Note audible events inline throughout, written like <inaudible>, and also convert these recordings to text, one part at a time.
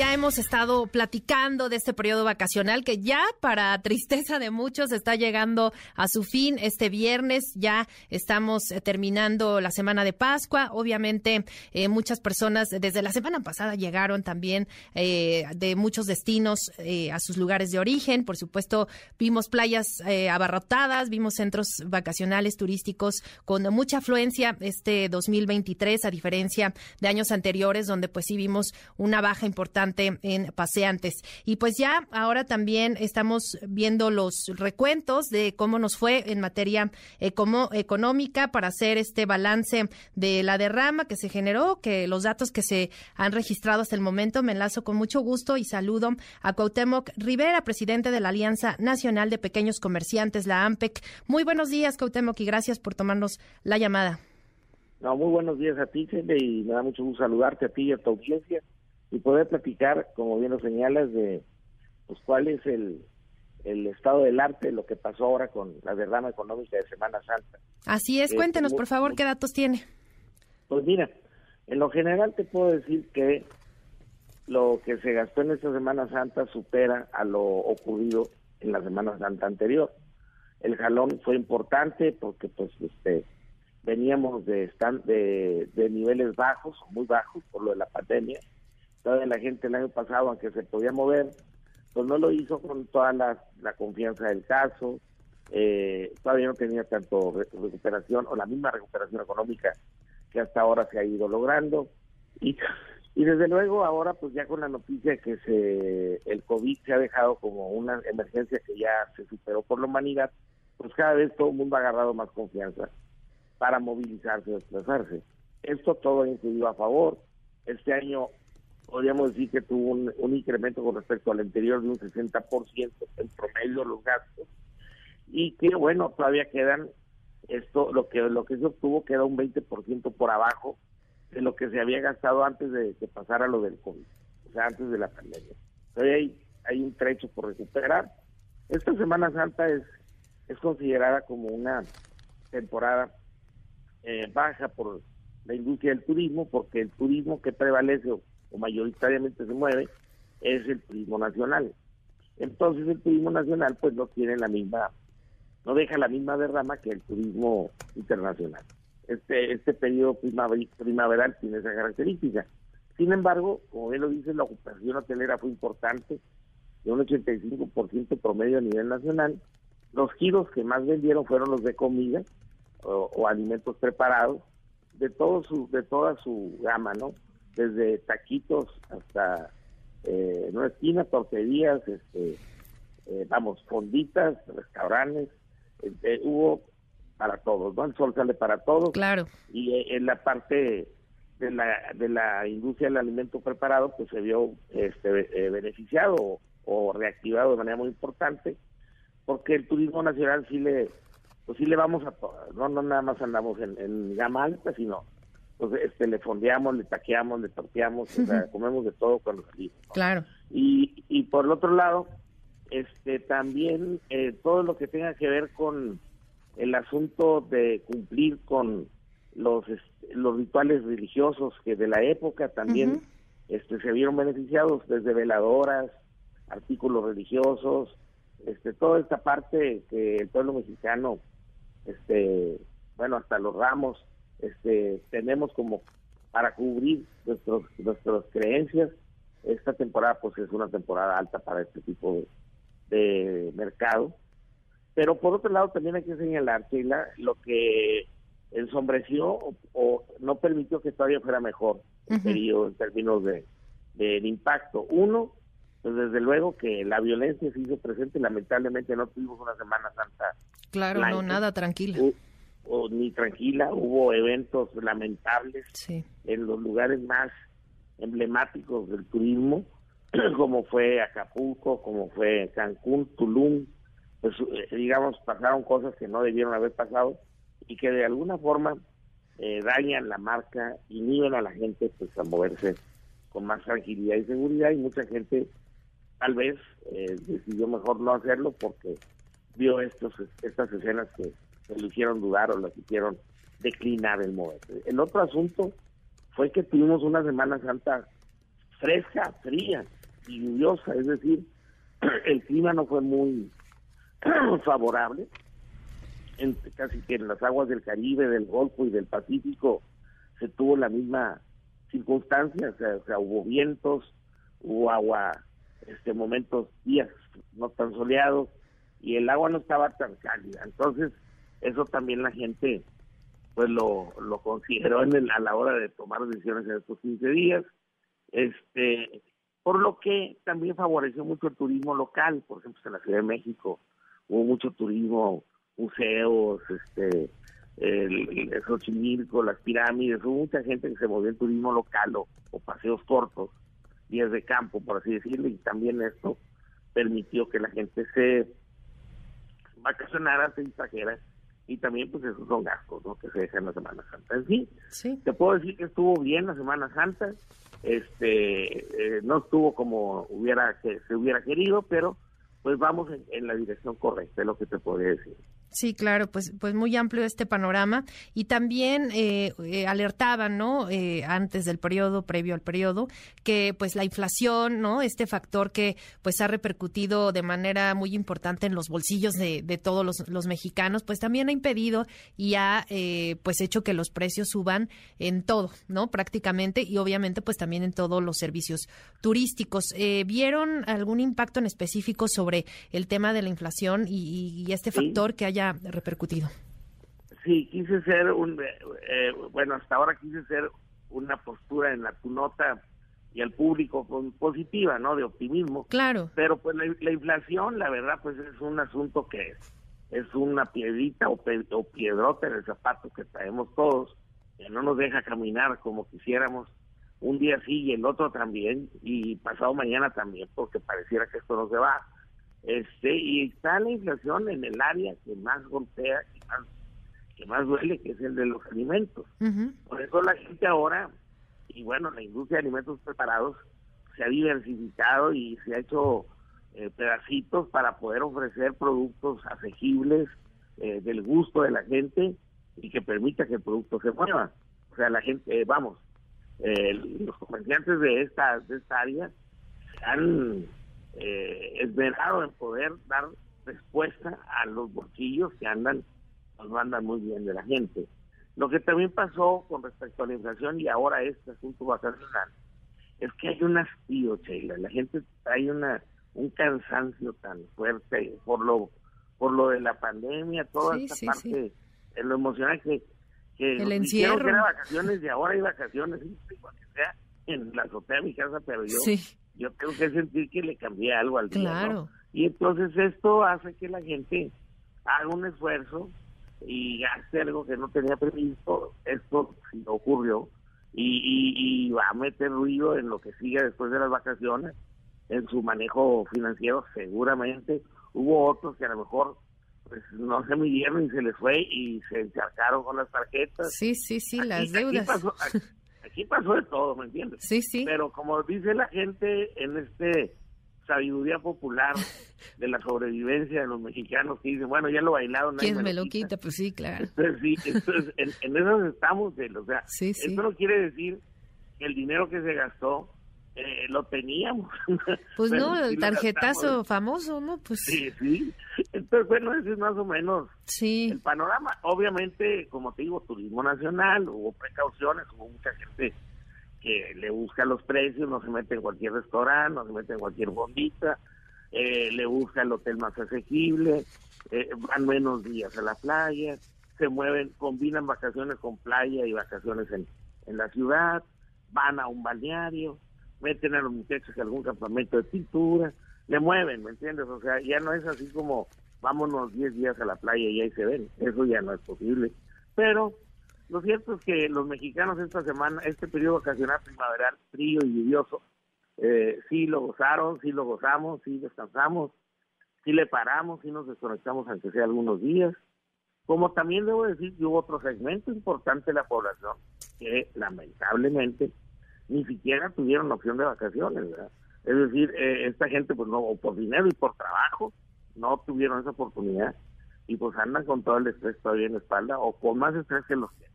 ya hemos estado platicando de este periodo vacacional que ya para <laughs> tristeza de muchos está llegando a su fin este viernes. Ya estamos eh, terminando la semana de Pascua. Obviamente eh, muchas personas desde la semana pasada llegaron también eh, de muchos destinos a sus lugares de origen. Por supuesto vimos playas abarrotadas, vimos centros vacacionales turísticos con mucha afluencia este 2023 a diferencia de años anteriores donde pues sí vimos una baja importante en paseantes. Y pues ya ahora también estamos viendo los recuentos de cómo nos fue en materia económica para hacer este balance de la derrama que se generó, que los datos que se han registrado hasta el momento. Me enlazo con mucho gusto y saludo a Cuauhtémoc Rivera, presidente de la Alianza Nacional de Pequeños Comerciantes, la AMPEC. Muy buenos días, Cuauhtémoc, y gracias por tomarnos la llamada. No, muy buenos días a ti, y me da mucho gusto saludarte a ti y a tu audiencia y poder platicar, como bien lo señalas, de pues cuál es el, el estado del arte, lo que pasó ahora con la derrama económica de Semana Santa. Así es, cuéntenos por favor qué datos tiene. Pues mira, en lo general te puedo decir que lo que se gastó en esta Semana Santa supera a lo ocurrido en la Semana Santa anterior. El jalón fue importante porque pues este veníamos de, de, de niveles bajos, muy bajos por lo de la pandemia, toda la gente el año pasado, aunque se podía mover, pues no lo hizo con toda la, confianza del caso, eh, todavía no tenía tanto recuperación o la misma recuperación económica que hasta ahora se ha ido logrando. Y, y desde luego ahora pues ya con la noticia que se el COVID se ha dejado como una emergencia que ya se superó por la humanidad, pues cada vez todo el mundo ha agarrado más confianza para movilizarse, desplazarse. Esto todo ha incidido a favor. Este año podríamos decir que tuvo un, incremento con respecto al anterior de un 60% en promedio los gastos y que bueno todavía quedan esto lo que lo que se obtuvo queda un 20% por abajo de lo que se había gastado antes de que pasara lo del COVID, o sea, antes de la pandemia. Todavía hay, hay un trecho por recuperar. Esta Semana Santa es, es considerada como una temporada eh, baja por la industria del turismo, porque el turismo que prevalece mayoritariamente se mueve es el turismo nacional. Entonces el turismo nacional pues no tiene la misma, no deja la misma derrama que el turismo internacional. Este, este periodo primaveral tiene esa característica. Sin embargo, como bien lo dice, la ocupación hotelera fue importante, de un 85% promedio a nivel nacional. Los giros que más vendieron fueron los de comida o, o alimentos preparados, de todo su, de toda su gama, ¿no? Desde taquitos hasta eh, en una esquina, torterías, este, eh, vamos, fonditas, restaurantes, eh, hubo para todos, ¿no? El sol sale para todos. Claro. Y en la parte de la, de la industria del alimento preparado, pues se vio este, beneficiado o, reactivado de manera muy importante, porque el turismo nacional sí le, pues sí le vamos a, no, no nada más andamos en, en gama alta, sino pues este, le fondeamos, le taqueamos, le torteamos, o sea, comemos de todo cuando salimos. Claro. Y, y por el otro lado, este también eh, todo lo que tenga que ver con el asunto de cumplir con los los rituales religiosos que de la época también este se vieron beneficiados desde veladoras, artículos religiosos, este toda esta parte que el pueblo mexicano este bueno, hasta los ramos este, tenemos como para cubrir nuestros, nuestras creencias. Esta temporada pues es una temporada alta para este tipo de, mercado. Pero por otro lado también hay que señalar, que lo que ensombreció o, no permitió que todavía fuera mejor el periodo en términos de, del impacto. Uno, pues desde luego que la violencia se hizo presente, lamentablemente no tuvimos una Semana Santa. Claro, no, nada tranquila o ni tranquila, hubo eventos lamentables en los lugares más emblemáticos del turismo, <clears throat> como fue Acapulco, como fue Cancún, Tulum, pues eh, digamos pasaron cosas que no debieron haber pasado y que de alguna forma eh, dañan la marca, inhiben a la gente pues a moverse con más tranquilidad y seguridad y mucha gente tal vez eh, decidió mejor no hacerlo porque vio estos estas escenas que lo hicieron dudar o lo hicieron declinar el momento. El otro asunto fue que tuvimos una Semana Santa fresca, fría y lluviosa, es decir, <clears throat> el clima no fue muy <clears throat> favorable, en, casi que en las aguas del Caribe, del Golfo y del Pacífico se tuvo la misma circunstancia, o sea, hubo vientos, hubo agua, este momentos, días no tan soleados, y el agua no estaba tan cálida. Entonces, eso también la gente pues lo, lo consideró en el, a la hora de tomar decisiones en estos 15 días. Este, por lo que también favoreció mucho el turismo local, por ejemplo, en la Ciudad de México hubo mucho turismo, museos, este, el, el Xochimilco, las pirámides, hubo mucha gente que se movió en turismo local o, paseos cortos, días de campo, por así decirlo, y también esto permitió que la gente se vacacionara, se distrajera y también pues esos son gastos ¿no? que se dejan la Semana Santa. En fin, Sí. te puedo decir que estuvo bien la Semana Santa, este eh, no estuvo como hubiera que se hubiera querido, pero pues vamos en, en la dirección correcta, es lo que te podría decir. Sí, claro, pues, pues muy amplio este panorama y también eh, eh, alertaban, ¿no? Eh, antes del periodo, previo al periodo, que pues la inflación, ¿no? Este factor que pues ha repercutido de manera muy importante en los bolsillos de, de todos los, los mexicanos, pues también ha impedido y ha eh, pues hecho que los precios suban en todo, ¿no? Prácticamente y obviamente pues también en todos los servicios turísticos. Eh, ¿Vieron algún impacto en específico sobre el tema de la inflación y, y este Sí. factor que haya repercutido? Sí, quise ser un, eh, eh, bueno, hasta ahora quise ser una postura en la tu nota y al público con, positiva, ¿no? De optimismo. Claro. Pero pues la, la inflación, la verdad, pues es un asunto que es una piedrita o, pe- o piedrota en el zapato que traemos todos, que no nos deja caminar como quisiéramos. Un día sí y el otro también, y pasado mañana también, porque pareciera que esto no se va. Este, y está la inflación en el área que más golpea, que más, que más duele, que es el de los alimentos. Por eso la gente ahora, y bueno, la industria de alimentos preparados se ha diversificado y se ha hecho eh, pedacitos para poder ofrecer productos asequibles eh, del gusto de la gente y que permita que el producto se mueva. O sea, la gente, eh, vamos, eh, los comerciantes de esta, de esta área se han eh, esmerado en poder dar respuesta a los bolsillos que andan, nos andan muy bien de la gente. Lo que también pasó con respecto a la inflación y ahora este asunto vacacional es que hay un hastío, Sheila. La gente hay una un cansancio tan fuerte por lo por lo de la pandemia, toda Sí, esta sí, parte, en lo emocional que, que El encierro. que era vacaciones y ahora hay vacaciones, sí, sea en la azotea de mi casa, pero yo Sí, yo tengo que sentir que le cambié algo al día. Y entonces esto hace que la gente haga un esfuerzo y gaste algo que no tenía previsto. Esto sí ocurrió y, y, y va a meter ruido en lo que sigue después de las vacaciones, en su manejo financiero seguramente. Hubo otros que a lo mejor pues no se midieron y se les fue y se encharcaron con las tarjetas. Sí, sí, sí, Aquí- las aquí deudas. pasó- aquí- aquí pasó de todo, ¿me entiendes? Sí, sí. Pero como dice la gente en este sabiduría popular <laughs> de la sobrevivencia de los mexicanos que dicen, bueno, ya lo bailado, nadie ¿Quién me lo quita? Pues sí, claro. <laughs> Entonces, sí, entonces, en, en eso estamos, o sea, Sí, sí. esto no quiere decir que el dinero que se gastó eh, lo teníamos. Pues <laughs> no, el tarjetazo famoso, ¿no? Pues Sí, sí. <laughs> Entonces, bueno, ese es más o menos sí. el panorama. Obviamente, como te digo, turismo nacional, hubo precauciones, hubo mucha gente que le busca los precios, no se mete en cualquier restaurante, no se mete en cualquier bombita, eh, le busca el hotel más asequible, eh, van menos días a la playa, se mueven, combinan vacaciones con playa y vacaciones en, en la ciudad, van a un balneario, meten a los muchachos a algún campamento de pintura, le mueven, ¿me entiendes? O sea, ya no es así como vámonos 10 días a la playa y ahí se ven, eso ya no es posible. Pero lo cierto es que los mexicanos esta semana, este periodo vacacional primaveral frío y lluvioso, eh, sí lo gozaron, sí lo gozamos, sí descansamos, sí le paramos, sí nos desconectamos aunque sea algunos días. Como también debo decir que hubo otro segmento importante de la población que lamentablemente ni siquiera tuvieron opción de vacaciones, ¿verdad? Es decir, eh, esta gente pues no, o por dinero y por trabajo, no tuvieron esa oportunidad y pues andan con todo el estrés todavía en la espalda o con más estrés que los que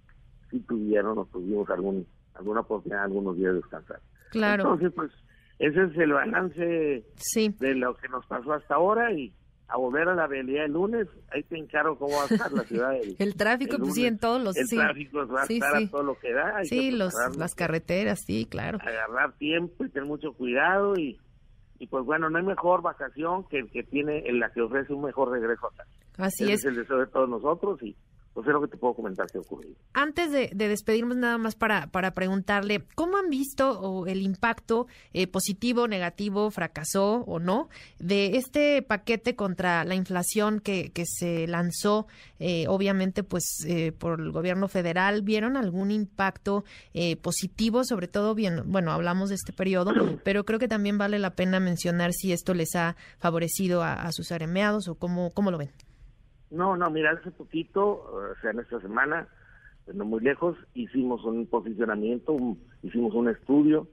sí tuvieron o tuvimos algún, alguna oportunidad algunos días de descansar. Claro. Entonces, pues, ese es el balance sí. de lo que nos pasó hasta ahora y a volver a la realidad el lunes, ahí te encargo cómo va a estar la ciudad. El, <laughs> tráfico, pues sí, en todos los... El tráfico va a estar a todo lo que da. sí, los, las carreteras, sí, claro. Agarrar tiempo y tener mucho cuidado y, y pues bueno, no hay mejor vacación que el que tiene, en la que ofrece un mejor regreso a casa. Así Ese es. es el deseo de todos nosotros y pues es lo que te puedo comentar que ha ocurrido. Antes de, despedirnos nada más para, para preguntarle, ¿cómo han visto el impacto eh, positivo, negativo, fracasó o no de este paquete contra la inflación que, que se lanzó, eh, obviamente, pues eh, por el gobierno federal? ¿Vieron algún impacto positivo? Sobre todo, bien, bueno, hablamos de este periodo, pero creo que también vale la pena mencionar si esto les ha favorecido a, sus arremeados o cómo, cómo lo ven. No, no, mira, hace poquito, o sea, en esta semana, no muy lejos, hicimos un posicionamiento, hicimos un estudio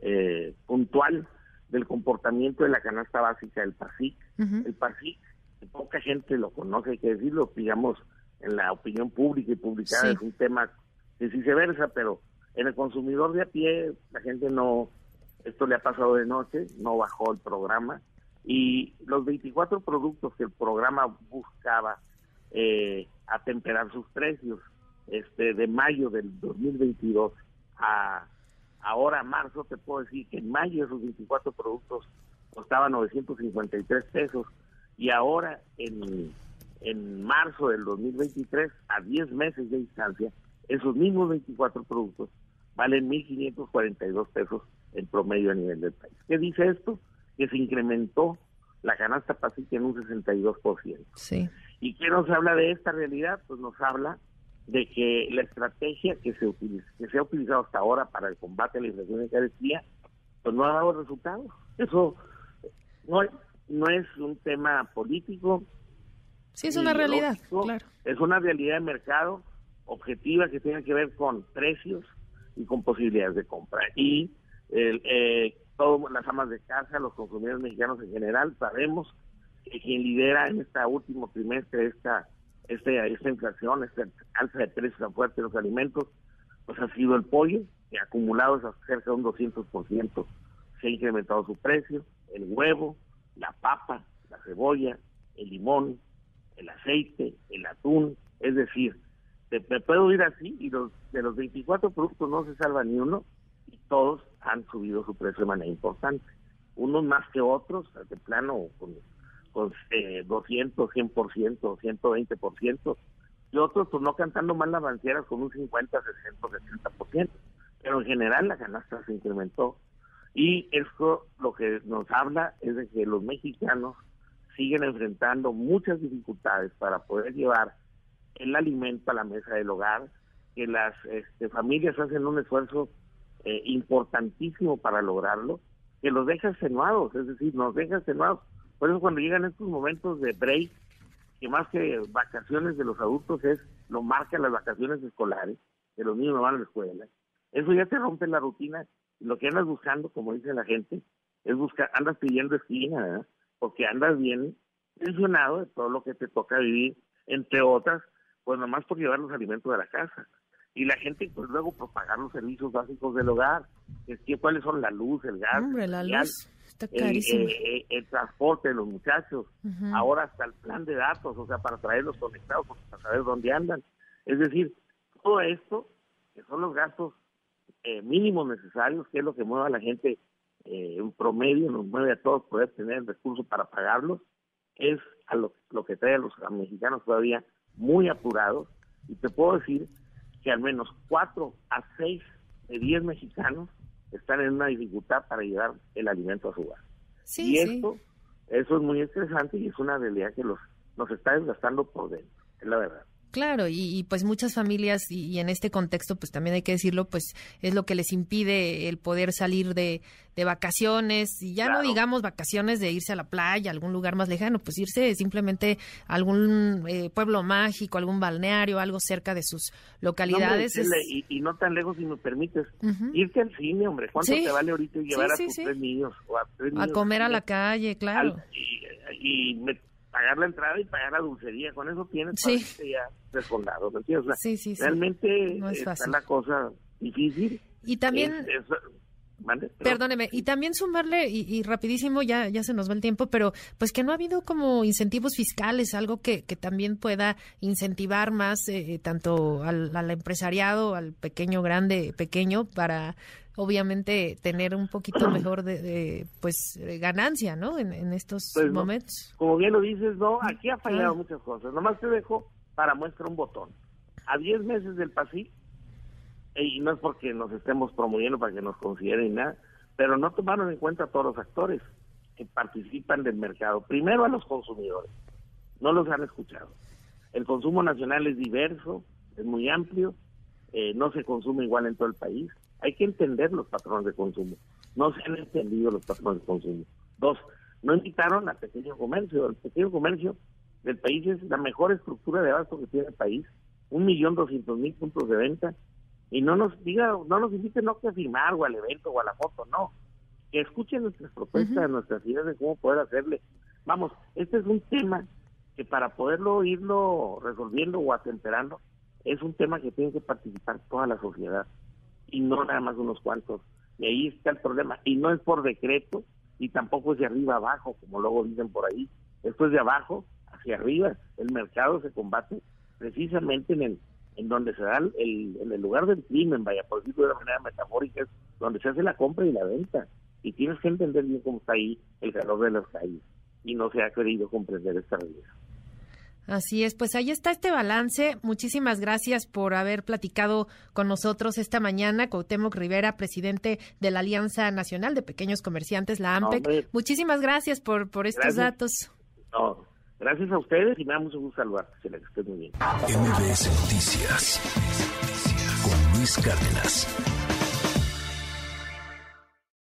eh, puntual del comportamiento de la canasta básica del PASIC. El PASIC, poca gente lo conoce, hay que decirlo, digamos, en la opinión pública y publicada es un tema que sí se versa, pero en el consumidor de a pie, la gente no, esto le ha pasado de noche, no bajó el programa, y los 24 productos que el programa buscaba eh, atemperar sus precios este de mayo del 2022 a ahora marzo te puedo decir que en mayo esos 24 productos costaban 953 pesos y ahora en, en marzo del 2023 a 10 meses de distancia esos mismos 24 productos valen 1.542 pesos en promedio a nivel del país. ¿Qué dice esto? Que se incrementó la canasta básica en un 62%. Sí. ¿Y qué nos habla de esta realidad? Pues nos habla de que la estrategia que se utiliza, que se ha utilizado hasta ahora para el combate a la inflación de carestía, pues no ha dado resultados. Eso no es, no es un tema político. Sí, es una realidad, claro. Es una realidad de mercado objetiva que tiene que ver con precios y con posibilidades de compra. Y el, eh, todas las amas de casa, los consumidores mexicanos en general, sabemos que quien lidera en este último trimestre esta, este, esta inflación, esta alza de precios tan fuerte de los alimentos, pues ha sido el pollo, que acumulado es cerca de un 200%, se ha incrementado su precio, el huevo, la papa, la cebolla, el limón, el aceite, el atún, es decir, me puedo ir así y los, de los 24 productos no se salva ni uno, y todos han subido su precio de manera importante. Unos más que otros, de plano, con, con eh, 200, 100%, 120%, y otros pues no cantando mal las banqueras con un 50, 60, 70%. Pero en general la canasta se incrementó. Y esto lo que nos habla es de que los mexicanos siguen enfrentando muchas dificultades para poder llevar el alimento a la mesa del hogar, que las este, familias hacen un esfuerzo eh, importantísimo para lograrlo, que los deja extenuados, es decir, nos deja extenuados. Por eso cuando llegan estos momentos de break, que más que vacaciones de los adultos es, lo marcan las vacaciones escolares, que los niños no van a la escuela, eso ya te rompe la rutina, lo que andas buscando, como dice la gente, es buscar, andas pidiendo esquina, porque andas bien tensionado de todo lo que te toca vivir, entre otras, pues nomás por llevar los alimentos de la casa y la gente pues luego propagar los servicios básicos del hogar, es que cuáles son la luz, el gas, la luz está el, eh, el, transporte de los muchachos, ahora hasta el plan de datos, o sea, para traerlos conectados, para saber dónde andan. Es decir, todo esto, que son los gastos eh, mínimos necesarios, que es lo que mueve a la gente eh, en promedio, nos mueve a todos poder tener el recurso para pagarlos, es a lo, lo que trae a los mexicanos todavía muy apurados. Y te puedo decir que al menos 4 a 6 de 10 mexicanos están en una dificultad para llevar el alimento a su hogar. Sí, y esto, eso es muy estresante y es una realidad que los nos está desgastando por dentro, es la verdad. Claro, y, pues muchas familias, y, en este contexto, pues también hay que decirlo, pues es lo que les impide el poder salir de, vacaciones, y ya no digamos vacaciones de irse a la playa, a algún lugar más lejano, pues irse simplemente a algún eh, pueblo mágico, algún balneario, algo cerca de sus localidades. y, no tan lejos, si me permites, irte al cine, hombre, ¿cuánto te vale ahorita llevar a tus tres niños? O a, comer a la calle, claro. y, y pagar la entrada y pagar la dulcería. Con eso tienes Sí. ya desfondado. ¿me entiendes? O sea, Sí, sí, sí. Realmente No es está la cosa difícil. Y también... Perdóneme, y también sumarle, y, y rapidísimo, ya, ya se nos va el tiempo, pero pues que no ha habido como incentivos fiscales, algo que, que también pueda incentivar más eh, tanto al, al empresariado, al pequeño, grande, pequeño, para obviamente tener un poquito mejor de, de, pues eh, ganancia, ¿no? En, en estos Pues no. momentos. Como bien lo dices, no, aquí ha fallado muchas cosas. Nomás te dejo para muestra un botón. A 10 meses del PASI, y no es porque nos estemos promoviendo para que nos consideren nada, pero no tomaron en cuenta a todos los actores que participan del mercado. Primero a los consumidores, no los han escuchado. El consumo nacional es diverso, es muy amplio, eh, no se consume igual en todo el país. Hay que entender los patrones de consumo. No se han entendido los patrones de consumo. Dos, no invitaron al pequeño comercio. El pequeño comercio del país es la mejor estructura de abasto que tiene el país. Un millón doscientos mil puntos de venta. Y no nos diga, no nos inviten no que a firmar o al evento o a la foto, no. Que escuchen nuestras propuestas, Ujú. nuestras ideas de cómo poder hacerle. Vamos, este es un tema que para poderlo irlo resolviendo o atemperando, es un tema que tiene que participar toda la sociedad y no nada más unos cuantos. Y ahí está el problema. Y no es por decreto y tampoco es de arriba abajo, como luego dicen por ahí. Esto es de abajo hacia arriba. El mercado se combate precisamente en el en donde se da el, en el lugar del crimen, vaya, por decirlo de una manera metafórica, es donde se hace la compra y la venta. Y tienes que entender bien cómo está ahí el calor de las calles. Y no se ha querido comprender esta realidad. Así es, pues ahí está este balance. Muchísimas gracias por haber platicado con nosotros esta mañana. Cuauhtémoc Rivera, presidente de la Alianza Nacional de Pequeños Comerciantes, la AMPEC. Hombre. Muchísimas gracias por, por estos Gracias. datos. No, gracias a ustedes y me da mucho gusto saludarte. Que estés muy bien. MBS Noticias con Luis Cárdenas.